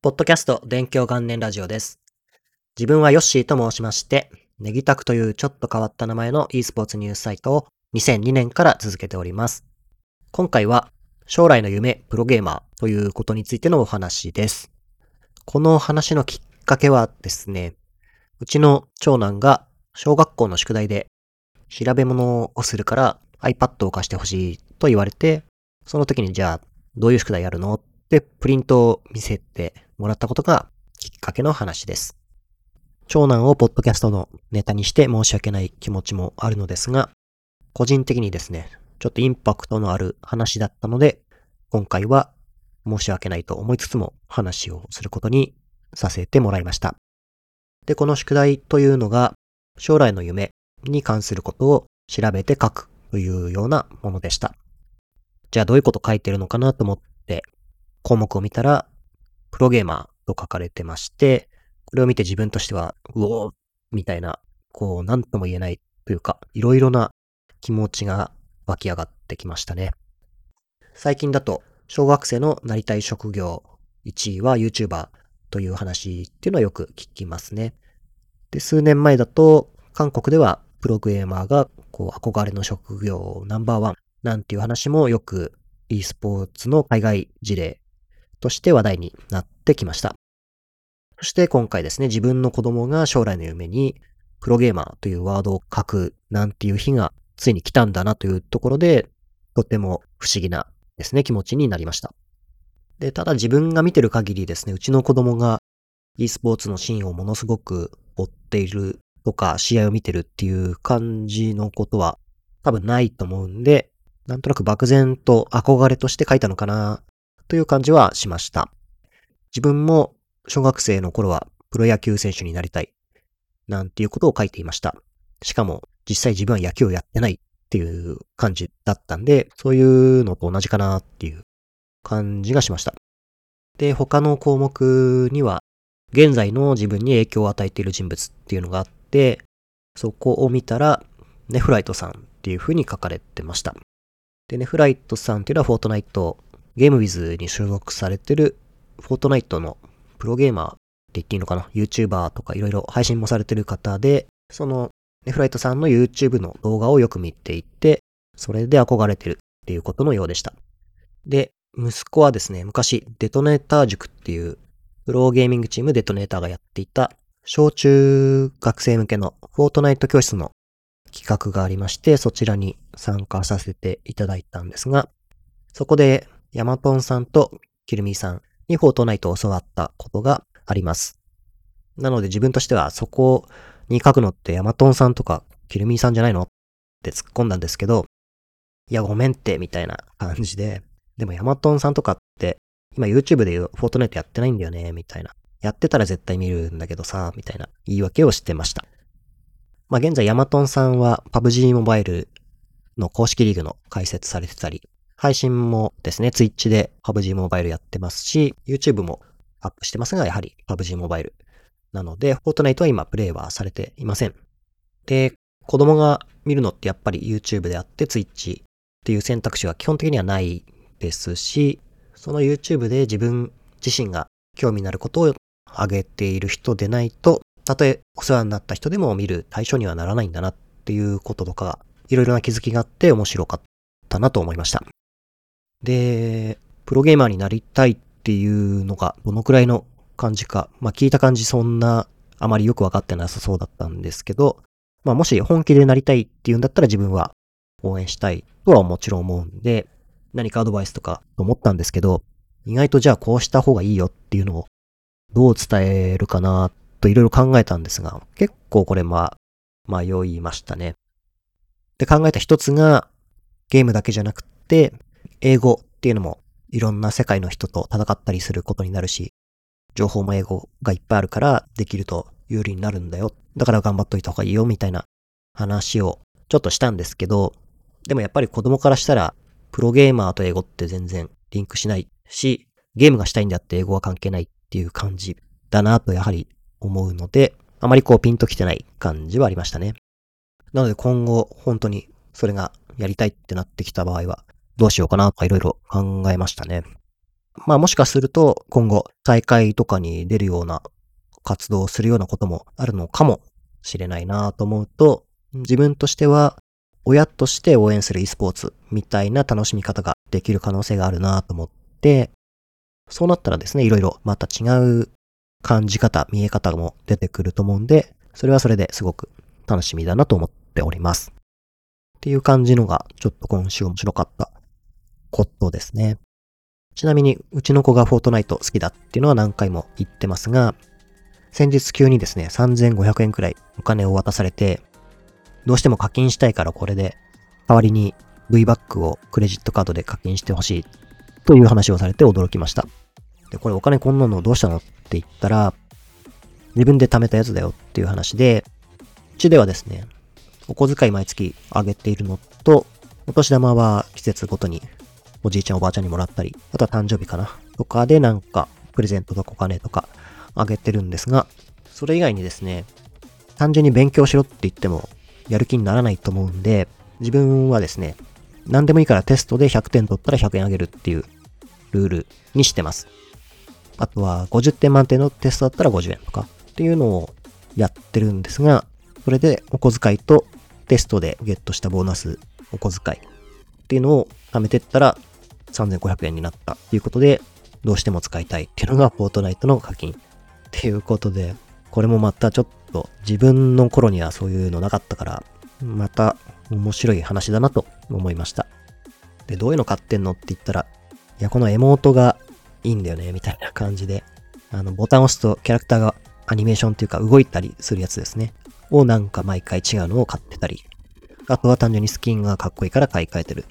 ポッドキャスト勉強元年ラジオです。自分はヨッシーと申しまして、ネギタクというちょっと変わった名前の e スポーツニュースサイトを2002年から続けております。今回は将来の夢プロゲーマーということについてのお話です。この話のきっかけはですね、うちの長男が小学校の宿題で調べ物をするから iPad を貸してほしいと言われて、その時にじゃあどういう宿題やるのってプリントを見せてもらったことがきっかけの話です。長男をポッドキャストのネタにして申し訳ない気持ちもあるのですが、個人的にですね、ちょっとインパクトのある話だったので、今回は申し訳ないと思いつつも話をすることにさせてもらいました。で、この宿題というのが将来の夢に関することを調べて書くというようなものでした。じゃあどういうこと書いてるのかなと思って項目を見たら、プロゲーマーと書かれてまして、これを見て自分としては、うおーみたいな、こう、なんとも言えないというか、いろいろな気持ちが湧き上がってきましたね。最近だと、小学生のなりたい職業1位は YouTuber という話っていうのはよく聞きますね。で、数年前だと、韓国ではプロゲーマーが、こう、憧れの職業ナンバーワンなんていう話もよく e スポーツの海外事例として話題になってきました。そして今回ですね、自分の子供が将来の夢にプロゲーマーというワードを書くなんていう日がついに来たんだなというところで、とても不思議なですね、気持ちになりました。で、ただ自分が見てる限りですね、うちの子供が e スポーツのシーンをものすごく追っているとか、試合を見てるっていう感じのことは多分ないと思うんで、なんとなく漠然と憧れとして書いたのかなという感じはしました。自分も小学生の頃はプロ野球選手になりたいなんていうことを書いていました。しかも実際自分は野球をやってないっていう感じだったんで、そういうのと同じかなっていう感じがしました。で、他の項目には現在の自分に影響を与えている人物っていうのがあって、そこを見たらネフライトさんっていう風に書かれてました。で、ネフライトさんっていうのはフォートナイト、ゲームウィズに所属されてるフォートナイトのプロゲーマーって言っていいのかな ?YouTuber とかいろいろ配信もされてる方で、そのネフライトさんの YouTube の動画をよく見ていて、それで憧れてるっていうことのようでした。で、息子はですね、昔デトネーター塾っていうプロゲーミングチームデトネーターがやっていた小中学生向けのフォートナイト教室の企画がありまして、そちらに参加させていただいたんですが、そこでヤマトンさんとキルミーさんにフォートナイトを教わったことがあります。なので自分としてはそこに書くのってヤマトンさんとかキルミーさんじゃないのって突っ込んだんですけど、いやごめんってみたいな感じで、でもヤマトンさんとかって今 YouTube で言うフォートナイトやってないんだよね、みたいな。やってたら絶対見るんだけどさ、みたいな言い訳をしてました。まあ現在ヤマトンさんは PUBG モバイルの公式リーグの解説されてたり、配信もですね、Twitch で PUBG モバイルやってますし、YouTube もアップしてますが、やはり PUBG モバイル。なので、フォートナイトは今プレイはされていません。で、子供が見るのってやっぱり YouTube であって Twitch っていう選択肢は基本的にはないですし、その YouTube で自分自身が興味のあることを上げている人でないと、たとえお世話になった人でも見る対象にはならないんだなっていうこととか、いろいろな気づきがあって面白かったなと思いました。で、プロゲーマーになりたいっていうのがどのくらいの感じか、まあ聞いた感じそんなあまりよくわかってなさそうだったんですけど、まあもし本気でなりたいっていうんだったら自分は応援したいとはもちろん思うんで、何かアドバイスとかと思ったんですけど、意外とじゃあこうした方がいいよっていうのをどう伝えるかなといろいろ考えたんですが、結構これまあ迷いましたね。で考えた一つがゲームだけじゃなくて英語っていうのもいろんな世界の人と戦ったりすることになるし、情報も英語がいっぱいあるからできると有利になるんだよ。だから頑張っといた方がいいよみたいな話をちょっとしたんですけど、でもやっぱり子供からしたらプロゲーマーと英語って全然リンクしないし、ゲームがしたいんであって英語は関係ないっていう感じだなとやはり思うので、あまりこうピンときてない感じはありましたね。なので今後本当にそれがやりたいってなってきた場合はどうしようかなとかいろいろ考えましたね。まあもしかすると今後大会とかに出るような活動をするようなこともあるのかもしれないなと思うと、自分としては親として応援する e スポーツみたいな楽しみ方ができる可能性があるなと思って、そうなったらですね、いろいろまた違う感じ方、見え方も出てくると思うんで、それはそれですごく楽しみだなと思っております。っていう感じのが、ちょっと今週面白かったことですね。ちなみに、うちの子がフォートナイト好きだっていうのは何回も言ってますが、先日急にですね、3500円くらいお金を渡されて、どうしても課金したいからこれで、代わりに V バックをクレジットカードで課金してほしいという話をされて驚きました。で、これお金こんなのどうしたのって言ったら、自分で貯めたやつだよっていう話で、うちではですね、お小遣い毎月上げているのと、お年玉は季節ごとにおじいちゃんおばあちゃんにもらったり、あとは誕生日かなとかでなんかプレゼントとかお金とかあげてるんですが、それ以外にですね、単純に勉強しろって言ってもやる気にならないと思うんで、自分はですね、何でもいいからテストで100点取ったら100円あげるっていうルールにしてます。あとは50点満点のテストだったら50円とかっていうのをやってるんですが、それでお小遣いとテストでゲットしたボーナスお小遣いっていうのを貯めてったら3500円になったということで、どうしても使いたいっていうのがフォートナイトの課金っていうことで、これもまたちょっと自分の頃にはそういうのなかったから、また面白い話だなと思いました。で、どういうの買ってんのって言ったら、いや、このエモートがいいんだよね、みたいな感じで、あの、ボタンを押すとキャラクターがアニメーションっていうか動いたりするやつですね。をなんか毎回違うのを買ってたり。あとは単純にスキンがかっこいいから買い替えてる。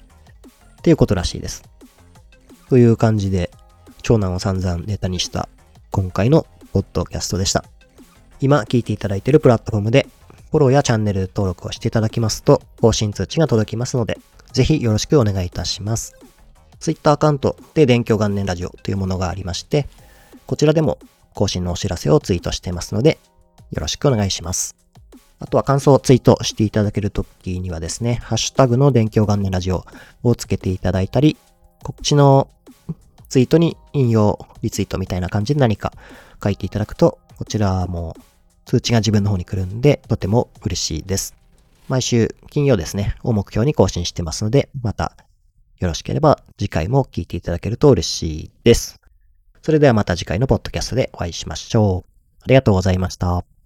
っていうことらしいです。という感じで、長男を散々ネタにした今回のポッドキャストでした。今聞いていただいているプラットフォームでフォローやチャンネル登録をしていただきますと更新通知が届きますので、ぜひよろしくお願いいたします。Twitter アカウントで勉強元年ラジオというものがありまして、こちらでも更新のお知らせをツイートしていますので、よろしくお願いします。あとは感想をツイートしていただけるときにはですね、ハッシュタグの勉強元年ラジオをつけていただいたり、こっちのツイートに引用、リツイートみたいな感じで何か書いていただくと、こちらも通知が自分の方に来るんで、とても嬉しいです。毎週金曜ですね、を目標に更新してますので、またよろしければ次回も聞いていただけると嬉しいです。それではまた次回のポッドキャストでお会いしましょう。ありがとうございました。